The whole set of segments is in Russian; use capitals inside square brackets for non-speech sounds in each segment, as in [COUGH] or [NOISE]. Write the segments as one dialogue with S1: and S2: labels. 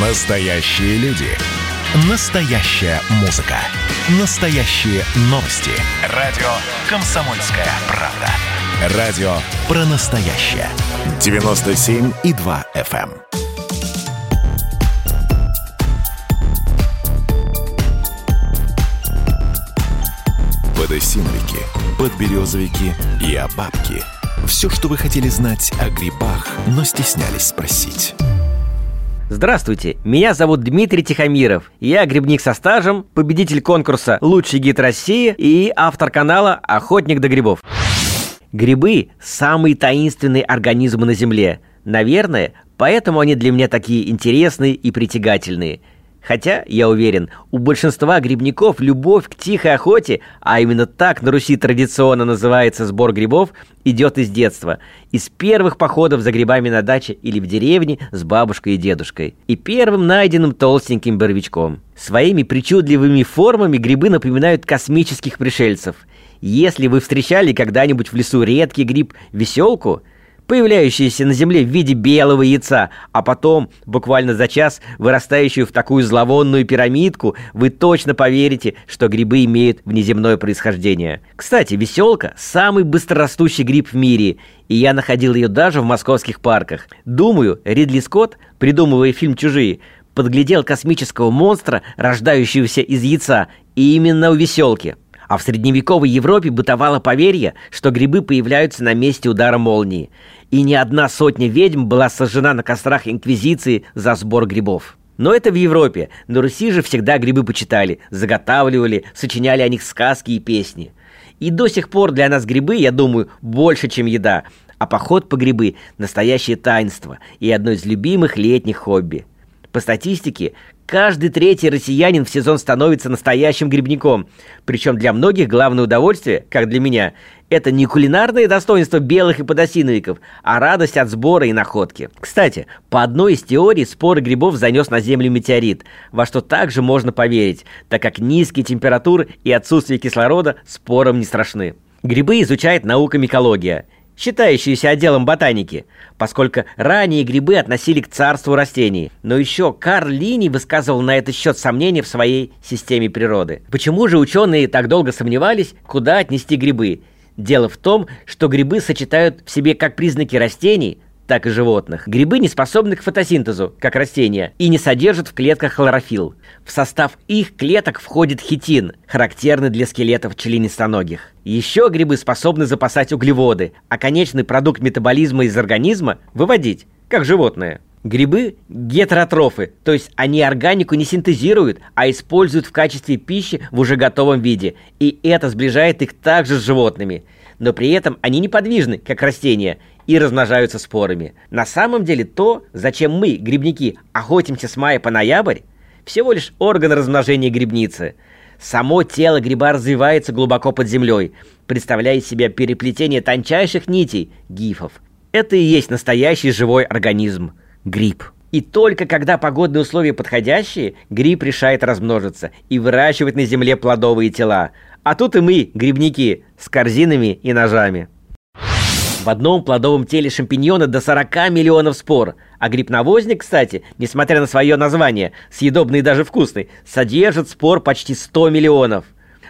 S1: Настоящие люди. Настоящая музыка. Настоящие новости. Радио «Комсомольская правда». Радио про настоящее. 97,2 FM. Подосиновики, подберезовики и обабки. Все, что вы хотели знать о грибах, но стеснялись спросить.
S2: Здравствуйте, меня зовут Дмитрий Тихомиров. Я грибник со стажем, победитель конкурса «Лучший гид России» и автор канала «Охотник до грибов». Грибы – самые таинственные организмы на Земле. Наверное, поэтому они для меня такие интересные и притягательные – Хотя, я уверен, у большинства грибников любовь к тихой охоте, а именно так на Руси традиционно называется сбор грибов, идет из детства. Из первых походов за грибами на даче или в деревне с бабушкой и дедушкой. И первым найденным толстеньким боровичком. Своими причудливыми формами грибы напоминают космических пришельцев. Если вы встречали когда-нибудь в лесу редкий гриб «веселку», появляющиеся на земле в виде белого яйца, а потом, буквально за час, вырастающую в такую зловонную пирамидку, вы точно поверите, что грибы имеют внеземное происхождение. Кстати, веселка – самый быстрорастущий гриб в мире, и я находил ее даже в московских парках. Думаю, Ридли Скотт, придумывая фильм «Чужие», подглядел космического монстра, рождающегося из яйца, и именно у веселки. А в средневековой Европе бытовало поверье, что грибы появляются на месте удара молнии и не одна сотня ведьм была сожжена на кострах Инквизиции за сбор грибов. Но это в Европе. На Руси же всегда грибы почитали, заготавливали, сочиняли о них сказки и песни. И до сих пор для нас грибы, я думаю, больше, чем еда. А поход по грибы – настоящее таинство и одно из любимых летних хобби. По статистике, каждый третий россиянин в сезон становится настоящим грибником. Причем для многих главное удовольствие, как для меня, это не кулинарное достоинство белых и подосиновиков, а радость от сбора и находки. Кстати, по одной из теорий споры грибов занес на Землю метеорит, во что также можно поверить, так как низкие температуры и отсутствие кислорода спорам не страшны. Грибы изучает наука микология – считающиеся отделом ботаники, поскольку ранее грибы относили к царству растений. Но еще Карл Лини высказывал на этот счет сомнения в своей системе природы. Почему же ученые так долго сомневались, куда отнести грибы? Дело в том, что грибы сочетают в себе как признаки растений, так и животных. Грибы не способны к фотосинтезу, как растения, и не содержат в клетках хлорофилл. В состав их клеток входит хитин, характерный для скелетов членистоногих. Еще грибы способны запасать углеводы, а конечный продукт метаболизма из организма выводить, как животные. Грибы – гетеротрофы, то есть они органику не синтезируют, а используют в качестве пищи в уже готовом виде, и это сближает их также с животными. Но при этом они неподвижны, как растения, и размножаются спорами. На самом деле то, зачем мы, грибники, охотимся с мая по ноябрь, всего лишь орган размножения грибницы. Само тело гриба развивается глубоко под землей, представляя из себя переплетение тончайших нитей, гифов. Это и есть настоящий живой организм – гриб. И только когда погодные условия подходящие, гриб решает размножиться и выращивать на земле плодовые тела. А тут и мы, грибники, с корзинами и ножами. В одном плодовом теле шампиньона до 40 миллионов спор. А гриб-навозник, кстати, несмотря на свое название, съедобный и даже вкусный, содержит спор почти 100 миллионов.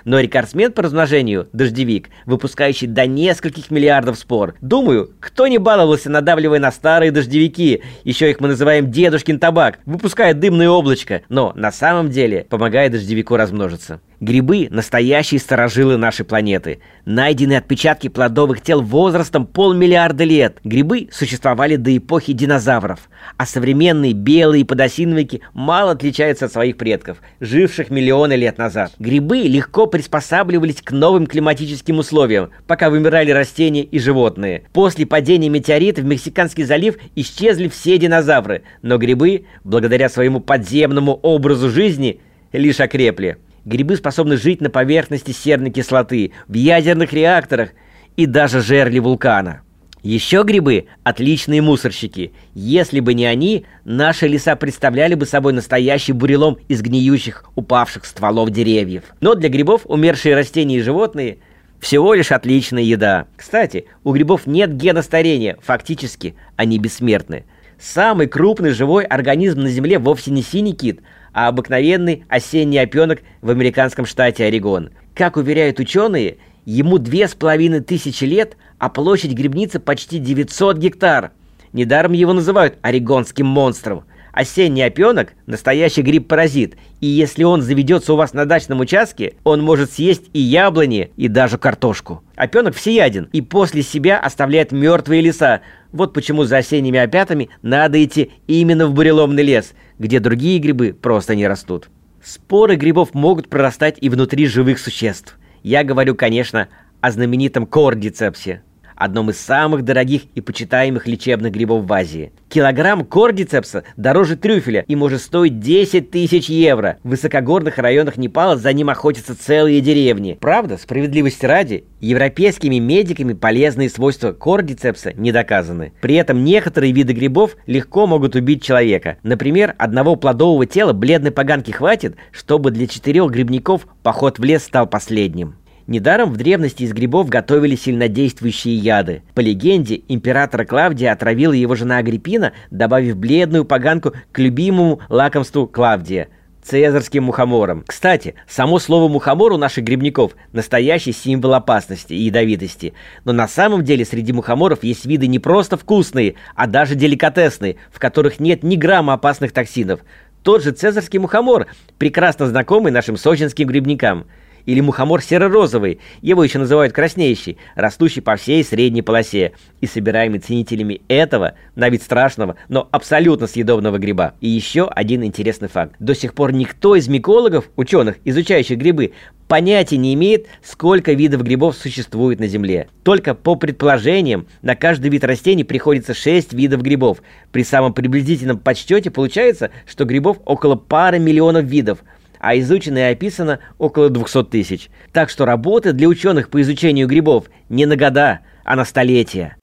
S2: Но рекордсмен по размножению – дождевик, выпускающий до нескольких миллиардов спор. Думаю, кто не баловался, надавливая на старые дождевики, еще их мы называем дедушкин табак, выпуская дымное облачко, но на самом деле помогает дождевику размножиться. Грибы – настоящие сторожилы нашей планеты. Найдены отпечатки плодовых тел возрастом полмиллиарда лет. Грибы существовали до эпохи динозавров. А современные белые подосиновики мало отличаются от своих предков, живших миллионы лет назад. Грибы легко приспосабливались к новым климатическим условиям, пока вымирали растения и животные. После падения метеорита в Мексиканский залив исчезли все динозавры, но грибы, благодаря своему подземному образу жизни, лишь окрепли. Грибы способны жить на поверхности серной кислоты, в ядерных реакторах и даже жерле вулкана. Еще грибы – отличные мусорщики. Если бы не они, наши леса представляли бы собой настоящий бурелом из гниющих, упавших стволов деревьев. Но для грибов умершие растения и животные – всего лишь отличная еда. Кстати, у грибов нет гена старения, фактически они бессмертны. Самый крупный живой организм на Земле вовсе не синий кит, а обыкновенный осенний опенок в американском штате Орегон. Как уверяют ученые, ему две с половиной тысячи лет, а площадь грибницы почти 900 гектар. Недаром его называют орегонским монстром. Осенний опенок – настоящий гриб-паразит, и если он заведется у вас на дачном участке, он может съесть и яблони, и даже картошку. Опенок всеяден и после себя оставляет мертвые леса. Вот почему за осенними опятами надо идти именно в буреломный лес, где другие грибы просто не растут. Споры грибов могут прорастать и внутри живых существ. Я говорю, конечно, о знаменитом кордицепсе одном из самых дорогих и почитаемых лечебных грибов в Азии. Килограмм кордицепса дороже трюфеля и может стоить 10 тысяч евро. В высокогорных районах Непала за ним охотятся целые деревни. Правда, справедливости ради, европейскими медиками полезные свойства кордицепса не доказаны. При этом некоторые виды грибов легко могут убить человека. Например, одного плодового тела бледной поганки хватит, чтобы для четырех грибников поход в лес стал последним. Недаром в древности из грибов готовили сильнодействующие яды. По легенде, императора Клавдия отравила его жена Агриппина, добавив бледную поганку к любимому лакомству Клавдия – цезарским мухомором. Кстати, само слово «мухомор» у наших грибников – настоящий символ опасности и ядовитости. Но на самом деле среди мухоморов есть виды не просто вкусные, а даже деликатесные, в которых нет ни грамма опасных токсинов. Тот же цезарский мухомор, прекрасно знакомый нашим сочинским грибникам – или мухомор серо-розовый, его еще называют краснеющий, растущий по всей средней полосе и собираемый ценителями этого, на вид страшного, но абсолютно съедобного гриба. И еще один интересный факт. До сих пор никто из микологов, ученых, изучающих грибы, понятия не имеет, сколько видов грибов существует на Земле. Только по предположениям, на каждый вид растений приходится 6 видов грибов. При самом приблизительном подсчете получается, что грибов около пары миллионов видов – а изучено и описано около 200 тысяч. Так что работы для ученых по изучению грибов не на года, а на столетия.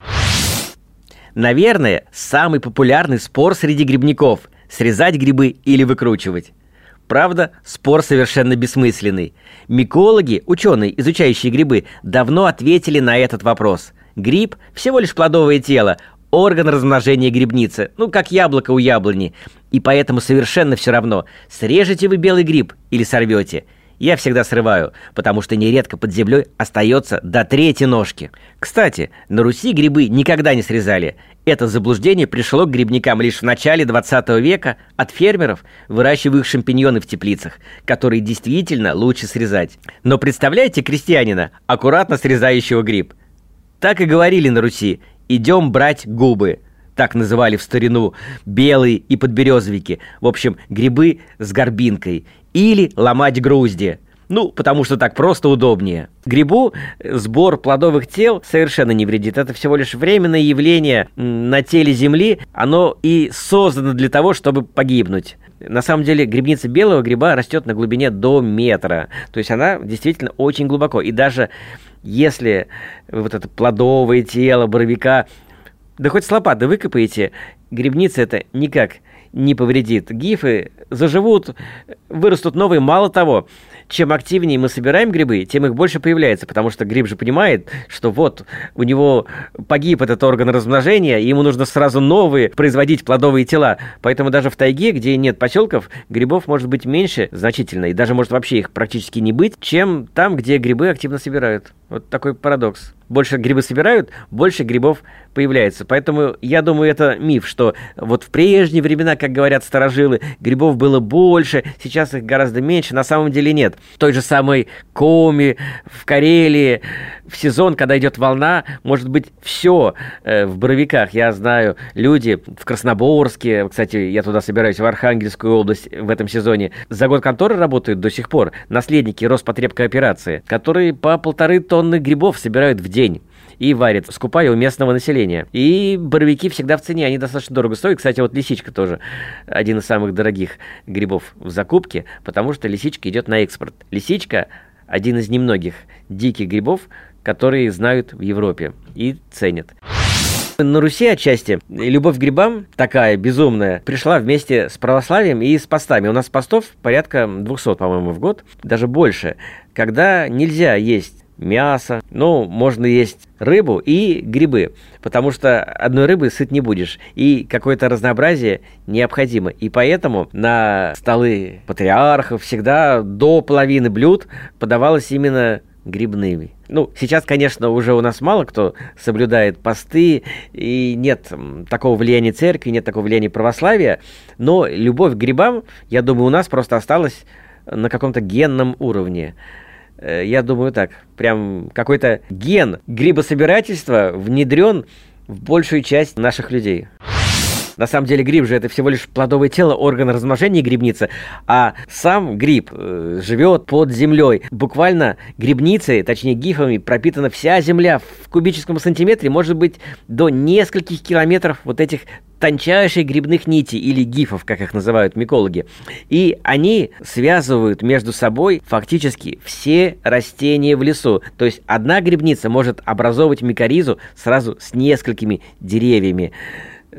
S2: Наверное, самый популярный спор среди грибников – срезать грибы или выкручивать. Правда, спор совершенно бессмысленный. Микологи, ученые, изучающие грибы, давно ответили на этот вопрос. Гриб – всего лишь плодовое тело, орган размножения грибницы, ну, как яблоко у яблони. И поэтому совершенно все равно, срежете вы белый гриб или сорвете. Я всегда срываю, потому что нередко под землей остается до третьей ножки. Кстати, на Руси грибы никогда не срезали. Это заблуждение пришло к грибникам лишь в начале 20 века от фермеров, выращивающих шампиньоны в теплицах, которые действительно лучше срезать. Но представляете крестьянина, аккуратно срезающего гриб? Так и говорили на Руси «идем брать губы». Так называли в старину белые и подберезовики. В общем, грибы с горбинкой. Или ломать грузди. Ну, потому что так просто удобнее. Грибу сбор плодовых тел совершенно не вредит. Это всего лишь временное явление на теле Земли. Оно и создано для того, чтобы погибнуть. На самом деле грибница белого гриба растет на глубине до метра. То есть она действительно очень глубоко. И даже если вот это плодовое тело боровика, да хоть с лопаты выкопаете, грибница это никак не повредит. Гифы заживут, вырастут новые. Мало того, чем активнее мы собираем грибы, тем их больше появляется, потому что гриб же понимает, что вот у него погиб этот орган размножения, и ему нужно сразу новые производить плодовые тела. Поэтому даже в тайге, где нет поселков, грибов может быть меньше значительно, и даже может вообще их практически не быть, чем там, где грибы активно собирают. Вот такой парадокс. Больше грибы собирают, больше грибов появляется. Поэтому я думаю, это миф, что вот в прежние времена, как говорят старожилы, грибов было больше, сейчас их гораздо меньше. На самом деле нет. Той же самой Коми, в Карелии, в сезон, когда идет волна, может быть все э, в Боровиках. Я знаю, люди в Красноборске, кстати, я туда собираюсь, в Архангельскую область в этом сезоне, за год конторы работают до сих пор наследники Роспотребкооперации, которые по полторы тонны грибов собирают в день и варят, скупая у местного населения. И боровики всегда в цене, они достаточно дорого стоят. Кстати, вот лисичка тоже один из самых дорогих грибов в закупке, потому что лисичка идет на экспорт. Лисичка один из немногих диких грибов, которые знают в Европе и ценят. На Руси отчасти любовь к грибам, такая безумная, пришла вместе с православием и с постами. У нас постов порядка 200, по-моему, в год, даже больше, когда нельзя есть мясо, ну, можно есть рыбу и грибы, потому что одной рыбы сыт не будешь, и какое-то разнообразие необходимо. И поэтому на столы патриархов всегда до половины блюд подавалось именно грибными. Ну, сейчас, конечно, уже у нас мало кто соблюдает посты, и нет такого влияния церкви, нет такого влияния православия, но любовь к грибам, я думаю, у нас просто осталась на каком-то генном уровне. Э, я думаю так, прям какой-то ген грибособирательства внедрен в большую часть наших людей. На самом деле гриб же это всего лишь плодовое тело, орган размножения грибницы, а сам гриб э, живет под землей. Буквально грибницей, точнее гифами, пропитана вся земля. В кубическом сантиметре может быть до нескольких километров вот этих тончайших грибных нитей или гифов, как их называют микологи. И они связывают между собой фактически все растения в лесу. То есть одна грибница может образовывать микоризу сразу с несколькими деревьями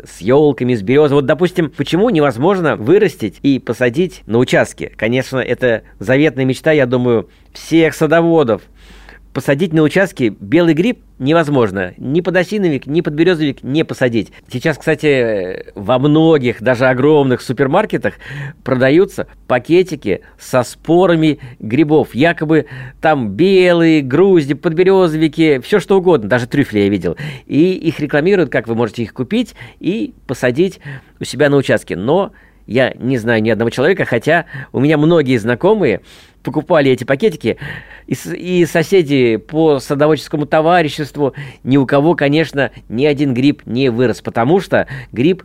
S2: с елками, с березой. Вот, допустим, почему невозможно вырастить и посадить на участке? Конечно, это заветная мечта, я думаю, всех садоводов – посадить на участке белый гриб невозможно. Ни подосиновик, ни подберезовик не посадить. Сейчас, кстати, во многих, даже огромных супермаркетах продаются пакетики со спорами грибов. Якобы там белые, грузди, подберезовики, все что угодно. Даже трюфли я видел. И их рекламируют, как вы можете их купить и посадить у себя на участке. Но я не знаю ни одного человека, хотя у меня многие знакомые покупали эти пакетики, и, и соседи по садоводческому товариществу, ни у кого, конечно, ни один гриб не вырос, потому что гриб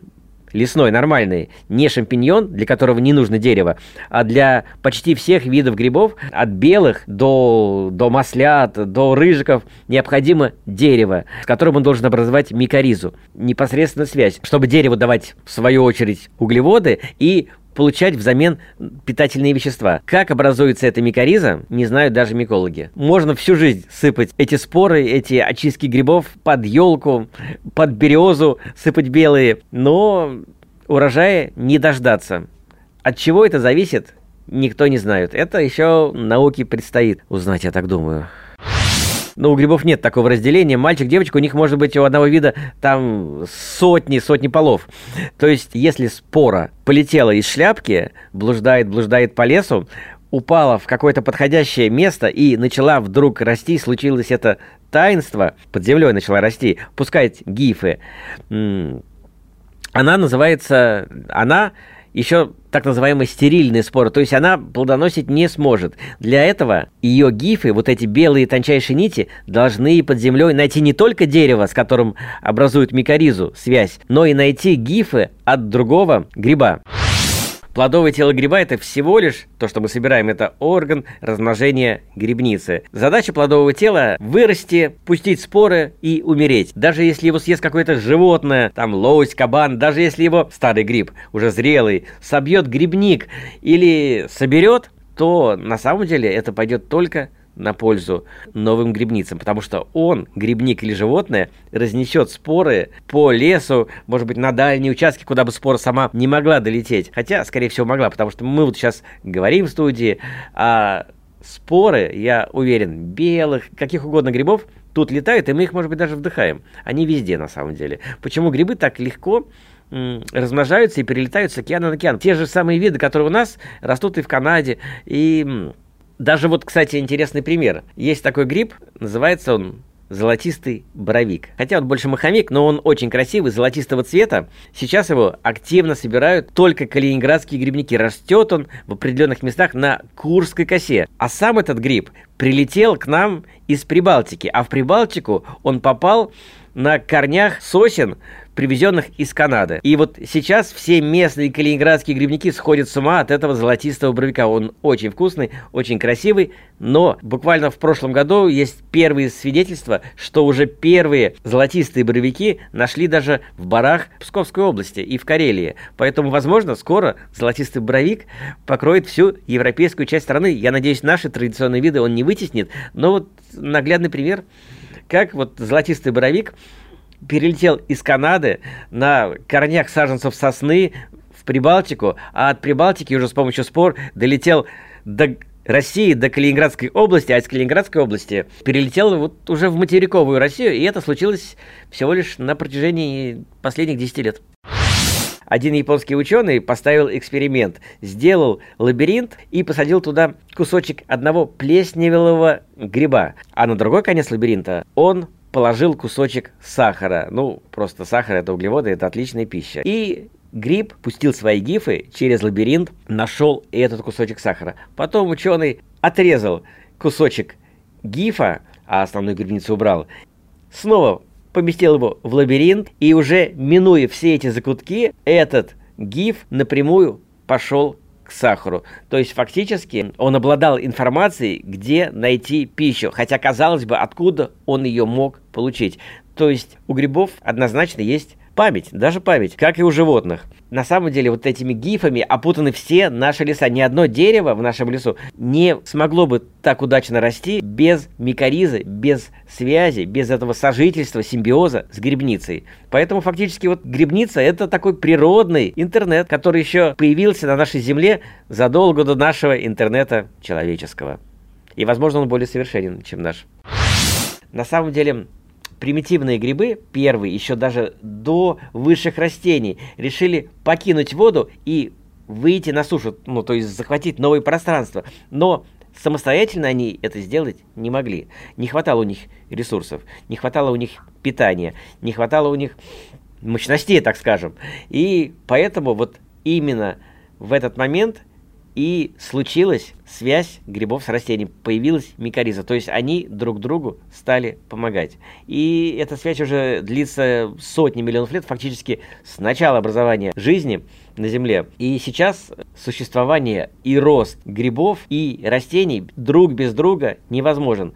S2: лесной, нормальный, не шампиньон, для которого не нужно дерево, а для почти всех видов грибов, от белых до, до маслят, до рыжиков, необходимо дерево, с которым он должен образовать микоризу, непосредственно связь, чтобы дереву давать, в свою очередь, углеводы и получать взамен питательные вещества. Как образуется эта микориза, не знают даже микологи. Можно всю жизнь сыпать эти споры, эти очистки грибов под елку, под березу, сыпать белые, но урожая не дождаться. От чего это зависит, никто не знает. Это еще науке предстоит узнать, я так думаю. Но у грибов нет такого разделения. Мальчик, девочка, у них может быть у одного вида там сотни, сотни полов. То есть, если спора полетела из шляпки, блуждает, блуждает по лесу, упала в какое-то подходящее место и начала вдруг расти, случилось это таинство, под землей начала расти, пускать гифы. Она называется, она еще так называемые стерильные споры, то есть она плодоносить не сможет. Для этого ее гифы, вот эти белые тончайшие нити, должны под землей найти не только дерево, с которым образуют микоризу, связь, но и найти гифы от другого гриба. Плодовое тело гриба – это всего лишь, то, что мы собираем, это орган размножения грибницы. Задача плодового тела – вырасти, пустить споры и умереть. Даже если его съест какое-то животное, там лось, кабан, даже если его старый гриб, уже зрелый, собьет грибник или соберет, то на самом деле это пойдет только на пользу новым грибницам, потому что он, грибник или животное, разнесет споры по лесу, может быть, на дальние участки, куда бы спора сама не могла долететь. Хотя, скорее всего, могла, потому что мы вот сейчас говорим в студии, а споры, я уверен, белых, каких угодно грибов, тут летают, и мы их, может быть, даже вдыхаем. Они везде, на самом деле. Почему грибы так легко размножаются и перелетают с океана на океан? Те же самые виды, которые у нас растут и в Канаде, и даже вот, кстати, интересный пример. Есть такой гриб, называется он золотистый боровик. Хотя он больше маховик, но он очень красивый, золотистого цвета. Сейчас его активно собирают только калининградские грибники. Растет он в определенных местах на Курской косе. А сам этот гриб прилетел к нам из Прибалтики. А в Прибалтику он попал на корнях сосен привезенных из Канады. И вот сейчас все местные калининградские грибники сходят с ума от этого золотистого бровика. Он очень вкусный, очень красивый, но буквально в прошлом году есть первые свидетельства, что уже первые золотистые боровики нашли даже в барах Псковской области и в Карелии. Поэтому, возможно, скоро золотистый боровик покроет всю европейскую часть страны. Я надеюсь, наши традиционные виды он не вытеснит, но вот наглядный пример, как вот золотистый боровик перелетел из Канады на корнях саженцев сосны в Прибалтику, а от Прибалтики уже с помощью спор долетел до России до Калининградской области, а из Калининградской области перелетел вот уже в материковую Россию, и это случилось всего лишь на протяжении последних 10 лет. Один японский ученый поставил эксперимент, сделал лабиринт и посадил туда кусочек одного плесневелого гриба, а на другой конец лабиринта он положил кусочек сахара. Ну, просто сахар – это углеводы, это отличная пища. И гриб пустил свои гифы через лабиринт, нашел этот кусочек сахара. Потом ученый отрезал кусочек гифа, а основную грибницу убрал, снова поместил его в лабиринт, и уже минуя все эти закутки, этот гиф напрямую пошел к сахару. То есть фактически он обладал информацией, где найти пищу, хотя казалось бы, откуда он ее мог получить. То есть у грибов однозначно есть Память, даже память, как и у животных. На самом деле вот этими гифами опутаны все наши леса. Ни одно дерево в нашем лесу не смогло бы так удачно расти без микоризы, без связи, без этого сожительства, симбиоза с грибницей. Поэтому фактически вот грибница это такой природный интернет, который еще появился на нашей земле задолго до нашего интернета человеческого. И, возможно, он более совершенен, чем наш. На самом деле, примитивные грибы, первые, еще даже до высших растений, решили покинуть воду и выйти на сушу, ну, то есть захватить новое пространство. Но самостоятельно они это сделать не могли. Не хватало у них ресурсов, не хватало у них питания, не хватало у них мощностей, так скажем. И поэтому вот именно в этот момент – и случилась связь грибов с растением, появилась микориза, то есть они друг другу стали помогать. И эта связь уже длится сотни миллионов лет, фактически с начала образования жизни на Земле. И сейчас существование и рост грибов и растений друг без друга невозможен.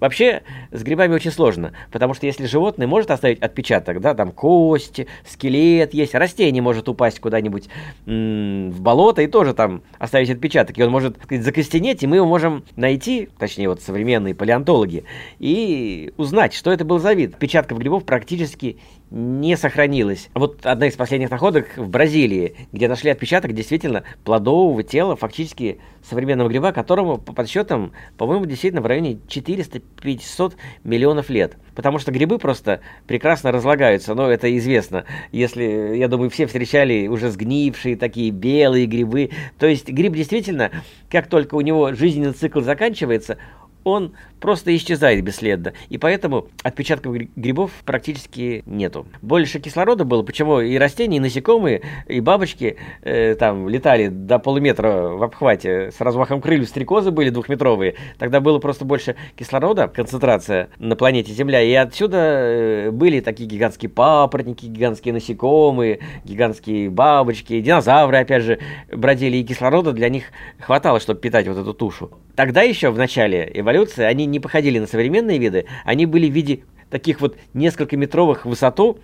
S2: Вообще, с грибами очень сложно, потому что если животное может оставить отпечаток, да, там кости, скелет есть, растение может упасть куда-нибудь в болото и тоже там оставить отпечаток, и он может сказать, закостенеть, и мы его можем найти, точнее вот современные палеонтологи, и узнать, что это был за вид. Отпечатков грибов практически не сохранилось. Вот одна из последних находок в Бразилии, где нашли отпечаток действительно плодового тела, фактически современного гриба, которому по подсчетам, по-моему, действительно в районе 400-500 миллионов лет. Потому что грибы просто прекрасно разлагаются, но это известно. Если, я думаю, все встречали уже сгнившие такие белые грибы. То есть гриб действительно, как только у него жизненный цикл заканчивается, он просто исчезает бесследно. И поэтому отпечатков грибов практически нету. Больше кислорода было, почему и растения, и насекомые, и бабочки э, там летали до полуметра в обхвате с размахом крыльев, стрекозы были двухметровые. Тогда было просто больше кислорода, концентрация на планете Земля. И отсюда э, были такие гигантские папоротники, гигантские насекомые, гигантские бабочки, динозавры, опять же, бродили, и кислорода для них хватало, чтобы питать вот эту тушу. Тогда еще в начале эволюции они не походили на современные виды, они были в виде таких вот несколько метровых высоту,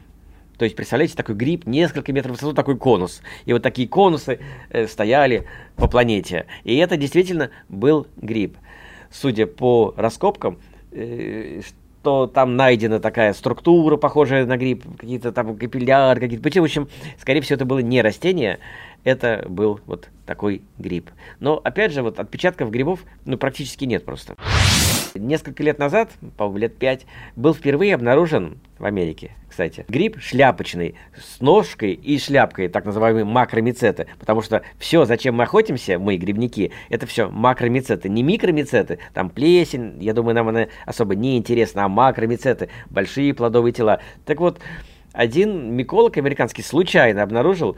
S2: то есть, представляете, такой гриб, несколько метров высоту, такой конус. И вот такие конусы э, стояли по планете. И это действительно был гриб. Судя по раскопкам, э, что там найдена такая структура, похожая на гриб, какие-то там капилляры, какие-то... В общем, скорее всего, это было не растение, это был вот такой гриб. Но, опять же, вот отпечатков грибов, ну, практически нет просто. Несколько лет назад, по-моему, лет пять, был впервые обнаружен в Америке, кстати, гриб шляпочный с ножкой и шляпкой, так называемые макромицеты, потому что все, зачем мы охотимся, мы, грибники, это все макромицеты, не микромицеты, там плесень, я думаю, нам она особо не интересна, а макромицеты, большие плодовые тела. Так вот, один миколог американский случайно обнаружил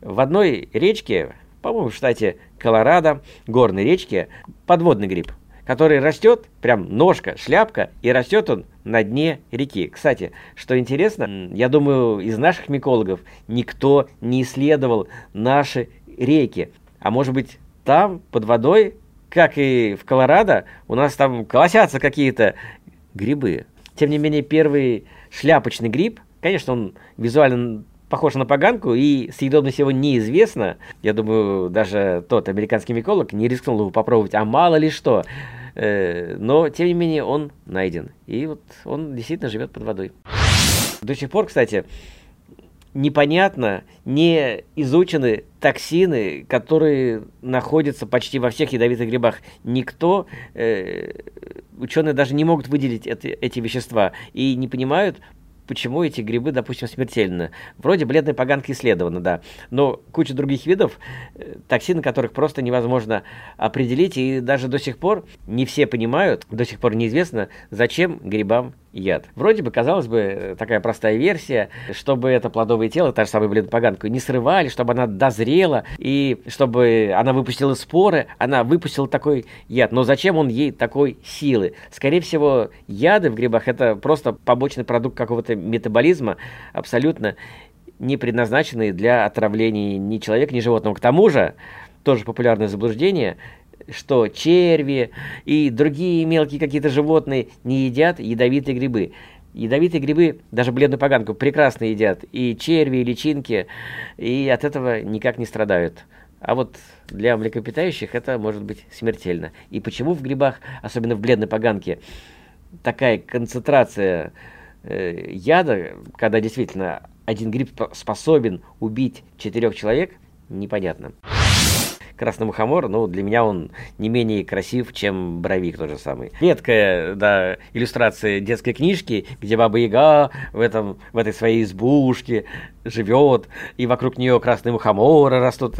S2: в одной речке, по-моему, в штате Колорадо, горной речке, подводный гриб, который растет, прям ножка, шляпка, и растет он на дне реки. Кстати, что интересно, я думаю, из наших микологов никто не исследовал наши реки. А может быть, там, под водой, как и в Колорадо, у нас там колосятся какие-то грибы. Тем не менее, первый шляпочный гриб, конечно, он визуально похож на поганку, и съедобность его неизвестна. Я думаю, даже тот американский миколог не рискнул его попробовать, а мало ли что. Э, но, тем не менее, он найден. И вот он действительно живет под водой. До сих пор, кстати, непонятно, не изучены токсины, которые находятся почти во всех ядовитых грибах. Никто, э, ученые даже не могут выделить это, эти вещества и не понимают, почему эти грибы, допустим, смертельны. Вроде бледной поганки исследовано, да, но куча других видов, э, токсины которых просто невозможно определить, и даже до сих пор не все понимают, до сих пор неизвестно, зачем грибам яд. Вроде бы, казалось бы, такая простая версия, чтобы это плодовое тело, та же самая бледопоганку, не срывали, чтобы она дозрела, и чтобы она выпустила споры, она выпустила такой яд. Но зачем он ей такой силы? Скорее всего, яды в грибах это просто побочный продукт какого-то метаболизма, абсолютно не предназначенный для отравления ни человека, ни животного. К тому же, тоже популярное заблуждение, что черви и другие мелкие какие-то животные не едят ядовитые грибы. Ядовитые грибы, даже бледную поганку, прекрасно едят. И черви, и личинки, и от этого никак не страдают. А вот для млекопитающих это может быть смертельно. И почему в грибах, особенно в бледной поганке, такая концентрация э, яда, когда действительно один гриб способен убить четырех человек, непонятно. Красный мухомор, ну, для меня он не менее красив, чем боровик тот же самый. Редкая, да, иллюстрация детской книжки, где Баба Яга в, этом, в этой своей избушке живет, и вокруг нее красные мухоморы растут.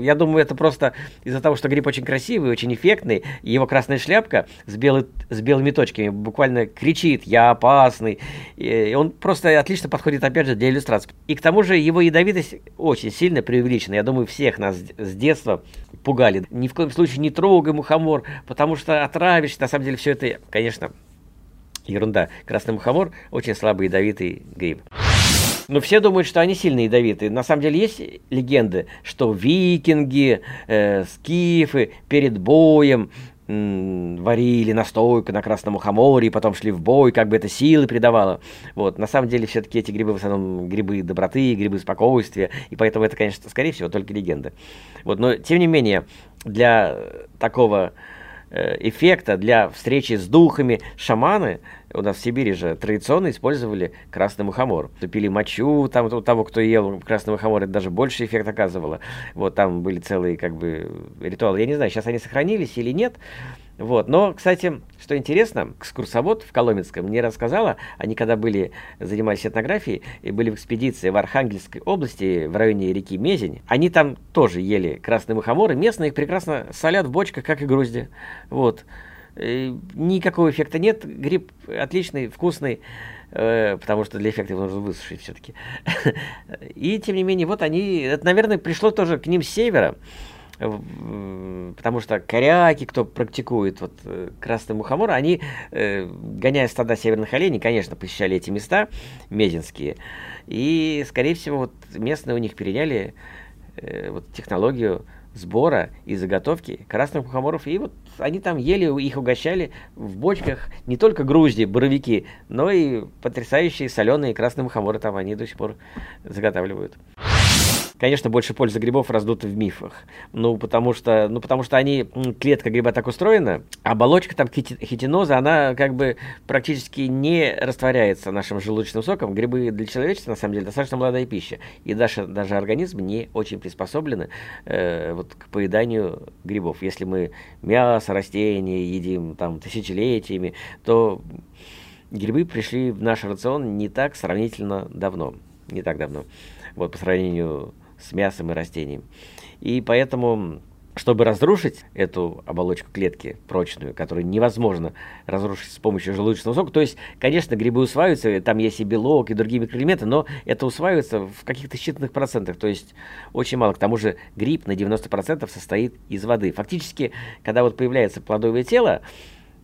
S2: Я думаю, это просто из-за того, что гриб очень красивый, очень эффектный, и его красная шляпка с, белый, с белыми точками буквально кричит «Я опасный!» И он просто отлично подходит, опять же, для иллюстрации. И к тому же его ядовитость очень сильно преувеличена. Я думаю, всех нас с детства пугали. Ни в коем случае не трогай мухомор, потому что отравишься. На самом деле все это, конечно, ерунда. Красный мухомор очень слабый ядовитый гриб. Но все думают, что они сильно ядовитые. На самом деле есть легенды, что викинги, э, скифы перед боем варили настойку на красном мухоморе, потом шли в бой, как бы это силы придавало. Вот. На самом деле, все-таки эти грибы в основном грибы доброты, грибы спокойствия, и поэтому это, конечно, скорее всего, только легенда. Вот. Но, тем не менее, для такого эффекта для встречи с духами шаманы у нас в Сибири же традиционно использовали красный мухомор. Пили мочу там у того, кто ел красный мухомор, это даже больше эффект оказывало. Вот там были целые как бы ритуалы. Я не знаю, сейчас они сохранились или нет, вот. Но, кстати, что интересно, экскурсовод в Коломенском мне рассказала, они когда были, занимались этнографией и были в экспедиции в Архангельской области, в районе реки Мезень, они там тоже ели красные мухоморы, местные их прекрасно солят в бочках, как и грузди. Вот. И никакого эффекта нет, гриб отличный, вкусный, э, потому что для эффекта его нужно высушить все-таки. [LAUGHS] И, тем не менее, вот они, это, наверное, пришло тоже к ним с севера, потому что коряки, кто практикует вот э, красный мухомор, они, э, гоняя стада северных оленей, конечно, посещали эти места мезинские, и, скорее всего, вот местные у них переняли э, вот технологию сбора и заготовки красных мухоморов. И вот они там ели, их угощали в бочках не только грузди, боровики, но и потрясающие соленые красные мухоморы там они до сих пор заготавливают. Конечно, больше пользы грибов раздуты в мифах. Ну, потому что, ну, потому что они, клетка гриба так устроена, оболочка там хитиноза, она как бы практически не растворяется нашим желудочным соком. Грибы для человечества, на самом деле, достаточно молодая пища. И даже, даже организм не очень приспособлены э, вот, к поеданию грибов. Если мы мясо, растения едим там тысячелетиями, то грибы пришли в наш рацион не так сравнительно давно. Не так давно. Вот по сравнению с мясом и растением. И поэтому чтобы разрушить эту оболочку клетки прочную, которую невозможно разрушить с помощью желудочного сока, то есть, конечно, грибы усваиваются, там есть и белок, и другие микроэлементы, но это усваивается в каких-то считанных процентах, то есть очень мало. К тому же гриб на 90% состоит из воды. Фактически, когда вот появляется плодовое тело,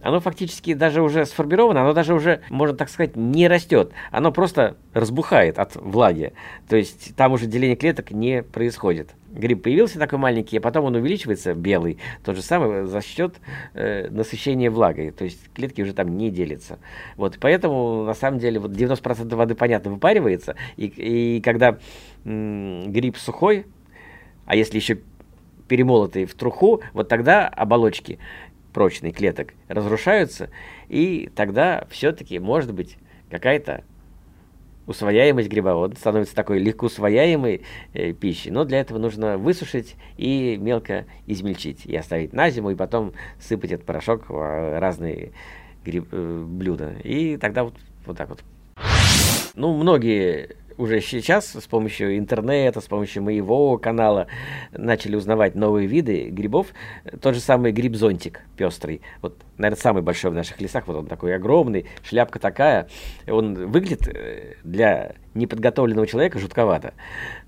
S2: оно фактически даже уже сформировано, оно даже уже, можно так сказать, не растет. Оно просто разбухает от влаги. То есть там уже деление клеток не происходит. Гриб появился такой маленький, а потом он увеличивается, белый, тот же самый, за счет э, насыщения влагой. То есть клетки уже там не делятся. Вот, поэтому, на самом деле, вот 90% воды, понятно, выпаривается. И, и когда м- гриб сухой, а если еще перемолотый в труху, вот тогда оболочки прочный клеток разрушаются, и тогда все-таки может быть какая-то усвояемость гриба, он становится такой легко усвояемой э, пищей. Но для этого нужно высушить и мелко измельчить, и оставить на зиму, и потом сыпать этот порошок в разные гриб, э, блюда. И тогда вот, вот так вот. Ну, многие уже сейчас с помощью интернета, с помощью моего канала начали узнавать новые виды грибов. Тот же самый гриб-зонтик пестрый. Вот, наверное, самый большой в наших лесах. Вот он такой огромный, шляпка такая. Он выглядит э, для неподготовленного человека жутковато.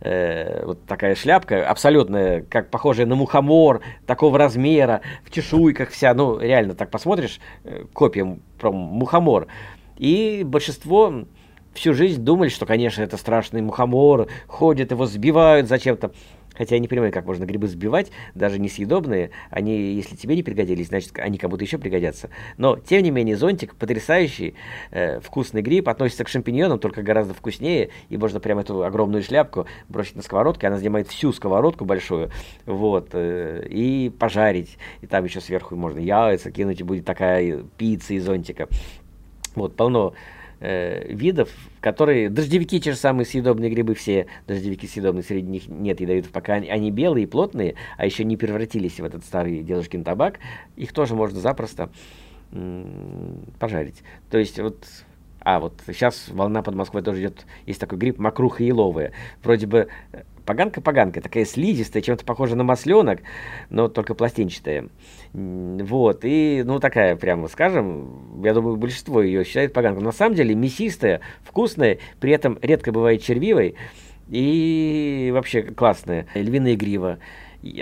S2: Э, вот такая шляпка, абсолютно как похожая на мухомор, такого размера, в чешуйках вся. Ну, реально, так посмотришь, э, копия про мухомор. И большинство всю жизнь думали, что, конечно, это страшный мухомор, ходят, его сбивают зачем-то. Хотя я не понимаю, как можно грибы сбивать, даже несъедобные. Они, если тебе не пригодились, значит, они кому-то еще пригодятся. Но, тем не менее, зонтик потрясающий, э, вкусный гриб, относится к шампиньонам, только гораздо вкуснее. И можно прямо эту огромную шляпку бросить на сковородку, она занимает всю сковородку большую, вот, э, и пожарить. И там еще сверху можно яйца кинуть, и будет такая пицца из зонтика. Вот, полно э, видов, которые... Дождевики, те же самые съедобные грибы, все дождевики съедобные, среди них нет ядовитых, пока они, они белые и плотные, а еще не превратились в этот старый дедушкин табак, их тоже можно запросто м- пожарить. То есть вот а, вот сейчас волна под Москвой тоже идет, есть такой гриб, мокруха еловая. Вроде бы э, поганка-поганка, такая слизистая, чем-то похожа на масленок, но только пластинчатая. Вот, и, ну, такая, прямо скажем, я думаю, большинство ее считает поганкой. На самом деле мясистая, вкусная, при этом редко бывает червивой и вообще классная. Львиная грива,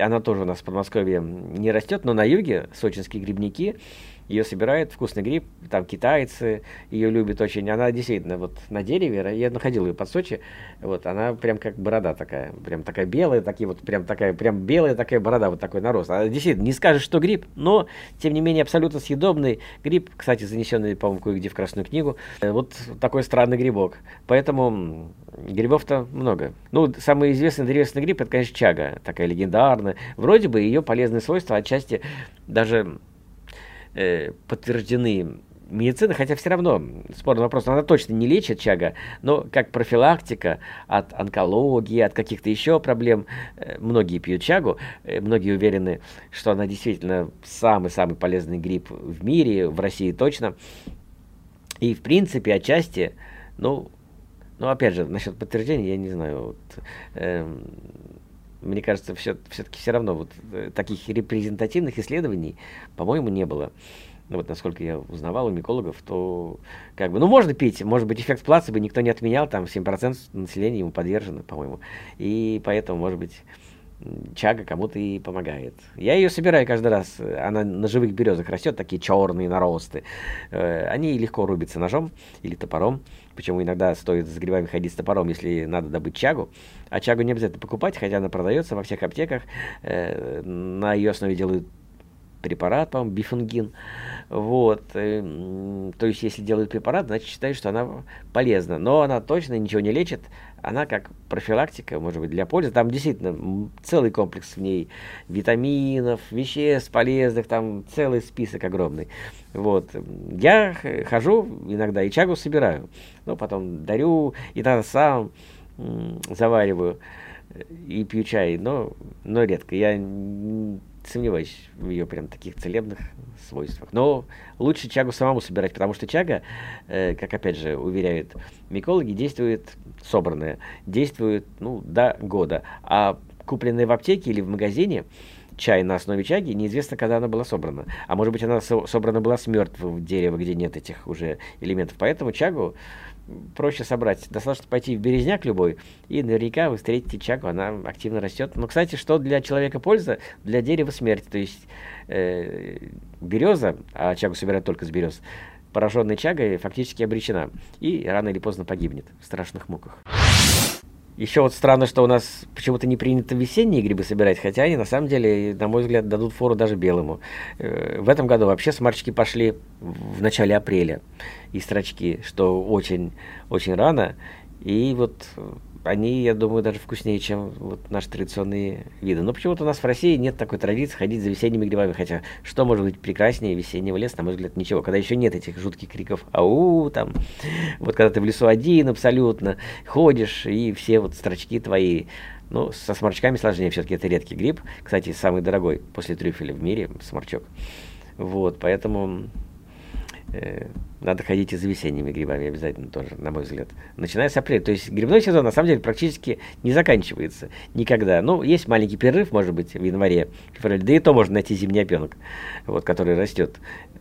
S2: она тоже у нас в Подмосковье не растет, но на юге сочинские грибники – ее собирает вкусный гриб, там китайцы ее любят очень. Она действительно вот на дереве, я находил ее под Сочи, вот она прям как борода такая, прям такая белая, такие вот прям такая, прям белая такая борода, вот такой нарост. А действительно, не скажешь, что гриб, но тем не менее абсолютно съедобный гриб, кстати, занесенный, по-моему, кое-где в Красную книгу. Э, вот такой странный грибок. Поэтому грибов-то много. Ну, самый известный древесный гриб, это, конечно, чага, такая легендарная. Вроде бы ее полезные свойства отчасти даже э, подтверждены медицины, хотя все равно спорный вопрос, она точно не лечит чага, но как профилактика от онкологии, от каких-то еще проблем, э, многие пьют чагу, э, многие уверены, что она действительно самый-самый полезный гриб в мире, в России точно. И в принципе, отчасти, ну, ну опять же, насчет подтверждения, я не знаю, вот, э, мне кажется, все, все-таки все равно вот э, таких репрезентативных исследований, по-моему, не было. Ну, вот насколько я узнавал у микологов, то как бы, ну, можно пить, может быть, эффект плацебо никто не отменял, там 7% населения ему подвержено, по-моему. И поэтому, может быть, чага кому-то и помогает. Я ее собираю каждый раз. Она на живых березах растет, такие черные наросты. Э, они легко рубятся ножом или топором. Почему иногда стоит с грибами ходить с топором, если надо добыть чагу. А чагу не обязательно покупать, хотя она продается во всех аптеках. Э, на ее основе делают препарат, по-моему, бифунгин. Вот. Э, то есть, если делают препарат, значит, считают, что она полезна. Но она точно ничего не лечит. Она как профилактика, может быть, для пользы. Там действительно целый комплекс в ней витаминов, веществ полезных, там целый список огромный. Вот. Я хожу иногда и чагу собираю. Ну, потом дарю, и тогда сам завариваю и пью чай, но, но редко. Я сомневаюсь в ее прям таких целебных свойствах. Но лучше чагу самому собирать, потому что чага, э, как опять же уверяют микологи, действует собранная, действует ну, до года. А купленная в аптеке или в магазине чай на основе чаги, неизвестно, когда она была собрана. А может быть, она со собрана была с мертвого дерева, где нет этих уже элементов. Поэтому чагу проще собрать. Достаточно пойти в березняк любой, и наверняка вы встретите чагу, она активно растет. Но, кстати, что для человека польза, для дерева смерть. То есть э, береза, а чагу собирают только с берез, пораженная чагой фактически обречена. И рано или поздно погибнет в страшных муках. Еще вот странно, что у нас почему-то не принято весенние грибы собирать, хотя они на самом деле, на мой взгляд, дадут фору даже белому. Э, в этом году вообще сморчки пошли в начале апреля и строчки, что очень, очень рано. И вот они, я думаю, даже вкуснее, чем вот наши традиционные виды. Но почему-то у нас в России нет такой традиции ходить за весенними грибами. Хотя, что может быть прекраснее весеннего леса, на мой взгляд, ничего. Когда еще нет этих жутких криков «Ау!» там. Вот когда ты в лесу один абсолютно, ходишь, и все вот строчки твои ну, со сморчками сложнее, все-таки это редкий гриб. Кстати, самый дорогой после трюфеля в мире сморчок. Вот, поэтому надо ходить и за весенними грибами обязательно тоже, на мой взгляд. Начиная с апреля. То есть грибной сезон на самом деле практически не заканчивается никогда. Ну, есть маленький перерыв, может быть, в январе, феврале. Да и то можно найти зимний опенок, вот, который растет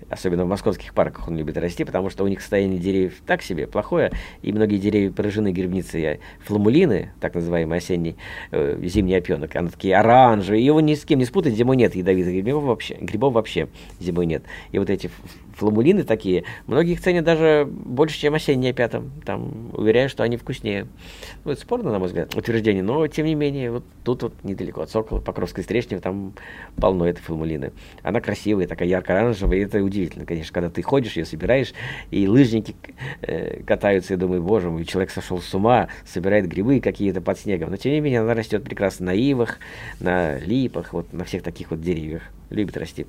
S2: особенно в московских парках он любит расти, потому что у них состояние деревьев так себе, плохое, и многие деревья поражены грибницей фламулины, так называемый осенний э, зимний опенок, они такие оранжевые, его ни с кем не спутать, зимой нет ядовитых грибов вообще, грибов вообще зимой нет. И вот эти фламулины такие, многие их ценят даже больше, чем осенние опята, там, уверяю, что они вкуснее. Ну, это спорно, на мой взгляд, утверждение, но, тем не менее, вот тут вот недалеко от Сокола, Покровской Стрешнева, там полно этой фламулины. Она красивая, такая ярко-оранжевая, и это удивительно, конечно, когда ты ходишь, ее собираешь, и лыжники э, катаются, и думаю, боже мой, человек сошел с ума, собирает грибы какие-то под снегом, но тем не менее она растет прекрасно на ивах, на липах, вот на всех таких вот деревьях, любит расти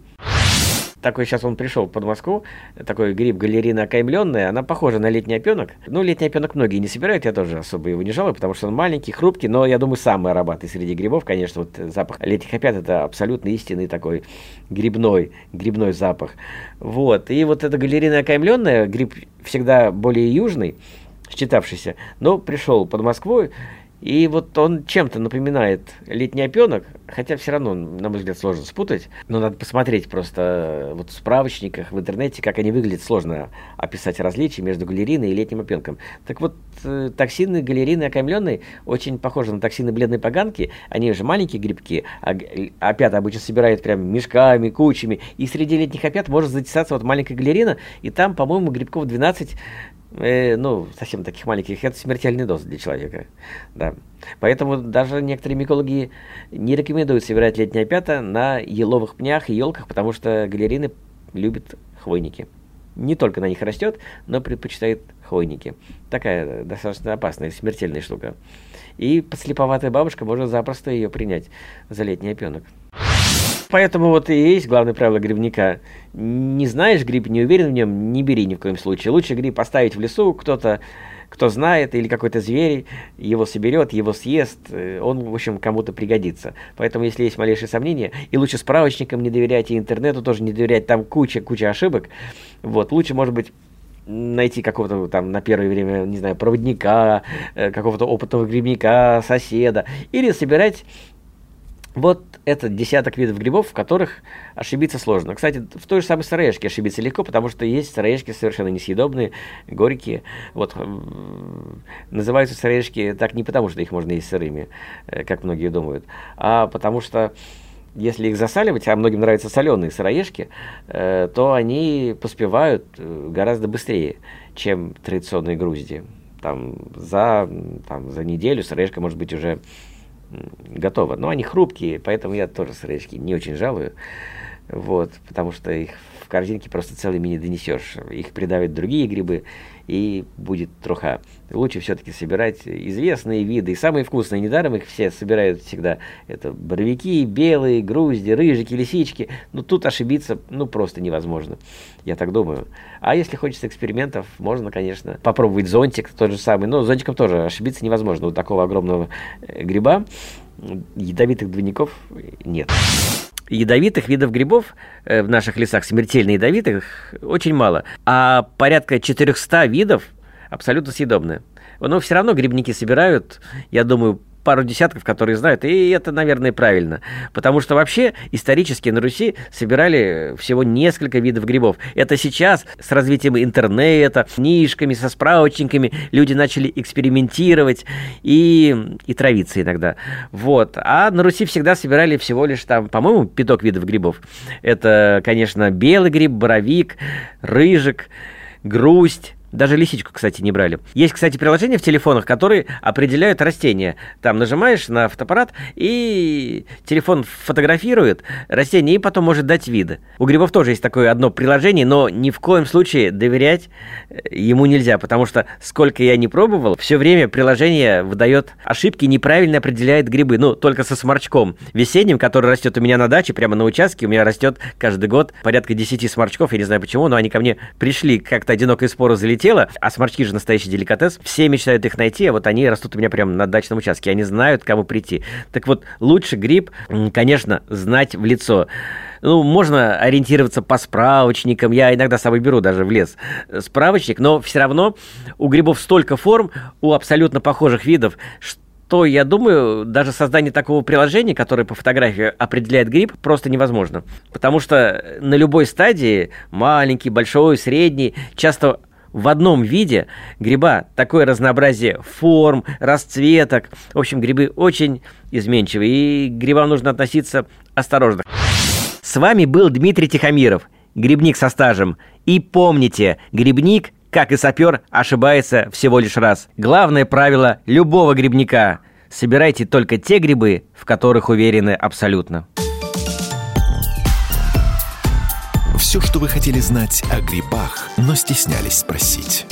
S2: такой сейчас он пришел под Москву, такой гриб галерина окаймленная, она похожа на летний опенок. Ну, летний опенок многие не собирают, я тоже особо его не жалую, потому что он маленький, хрупкий, но я думаю, самый ароматный среди грибов, конечно, вот запах летних опят это абсолютно истинный такой грибной, грибной запах. Вот, и вот эта галерина окаймленная, гриб всегда более южный, считавшийся, но пришел под Москву, и вот он чем-то напоминает летний опенок, хотя все равно, на мой взгляд, сложно спутать. Но надо посмотреть просто вот в справочниках, в интернете, как они выглядят. Сложно описать различия между галериной и летним опенком. Так вот, э, токсины галерины окаймленной очень похожи на токсины бледной поганки. Они же маленькие грибки, а опята обычно собирают прям мешками, кучами. И среди летних опят может затесаться вот маленькая галерина, и там, по-моему, грибков 12 э, ну, совсем таких маленьких, это смертельный доз для человека. Да. Поэтому даже некоторые микологи не рекомендуют собирать летние опята на еловых пнях и елках, потому что галерины любят хвойники. Не только на них растет, но предпочитает хвойники. Такая достаточно опасная, смертельная штука. И подслеповатая бабушка может запросто ее принять за летний опенок. Поэтому вот и есть главное правило грибника. Не знаешь гриб, не уверен в нем, не бери ни в коем случае. Лучше гриб поставить в лесу, кто-то кто знает, или какой-то зверь его соберет, его съест, э, он, в общем, кому-то пригодится. Поэтому, если есть малейшие сомнения, и лучше справочникам не доверять, и интернету тоже не доверять, там куча-куча ошибок, вот, лучше, может быть, найти какого-то там на первое время, не знаю, проводника, э, какого-то опытного грибника, соседа, или собирать вот это десяток видов грибов, в которых ошибиться сложно. Кстати, в той же самой сыроежке ошибиться легко, потому что есть сыроежки совершенно несъедобные, горькие. Вот называются сыроежки так не потому, что их можно есть сырыми, э, как многие думают, а потому что если их засаливать, а многим нравятся соленые сыроежки, э, то они поспевают э, гораздо быстрее, чем традиционные грузди. Там за, там, за неделю сыроежка может быть уже готово. Но они хрупкие, поэтому я тоже сырочки не очень жалую. Вот, потому что их в корзинке просто целыми не донесешь. Их придавят другие грибы, и будет троха. Лучше все-таки собирать известные виды. И самые вкусные, недаром их все собирают всегда. Это боровики, белые, грузди, рыжики, лисички. Ну, тут ошибиться, ну, просто невозможно. Я так думаю. А если хочется экспериментов, можно, конечно, попробовать зонтик, тот же самый. Но зонтиком тоже ошибиться невозможно. У такого огромного э, гриба ядовитых двойников нет ядовитых видов грибов э, в наших лесах, смертельно ядовитых, очень мало. А порядка 400 видов абсолютно съедобные. Но все равно грибники собирают, я думаю, пару десятков, которые знают, и это, наверное, правильно. Потому что вообще исторически на Руси собирали всего несколько видов грибов. Это сейчас с развитием интернета, книжками, со справочниками люди начали экспериментировать и, и травиться иногда. Вот. А на Руси всегда собирали всего лишь там, по-моему, пяток видов грибов. Это, конечно, белый гриб, боровик, рыжик, грусть, Даже лисичку, кстати, не брали. Есть, кстати, приложения в телефонах, которые определяют растения. Там нажимаешь на фотоаппарат, и телефон фотографирует растение, и потом может дать виды. У грибов тоже есть такое одно приложение, но ни в коем случае доверять э, ему нельзя, потому что сколько я не пробовал, все время приложение выдает ошибки, неправильно определяет грибы. Ну, только со сморчком весенним, который растет у меня на даче, прямо на участке, у меня растет каждый год порядка 10 сморчков, я не знаю почему, но они ко мне пришли, как-то одинокая спора залетела, а сморчки же настоящий деликатес, все мечтают их найти, а вот они растут у меня прямо на дачном участке, они знают, к кому прийти. Так вот, лучше гриб, конечно, знать в лицо. Ну, можно ориентироваться по справочникам. Я иногда с собой беру даже в лес справочник, но все равно у грибов столько форм, у абсолютно похожих видов, что то я думаю, даже создание такого приложения, которое по фотографии определяет гриб, просто невозможно. Потому что на любой стадии, маленький, большой, средний, часто в одном виде гриба такое разнообразие форм, расцветок. В общем, грибы очень изменчивые, и к грибам нужно относиться осторожно. С вами был Дмитрий Тихомиров, грибник со стажем. И помните, грибник как и сапер, ошибается всего лишь раз. Главное правило любого грибника – собирайте только те грибы, в которых уверены абсолютно.
S1: Все, что вы хотели знать о грибах, но стеснялись спросить.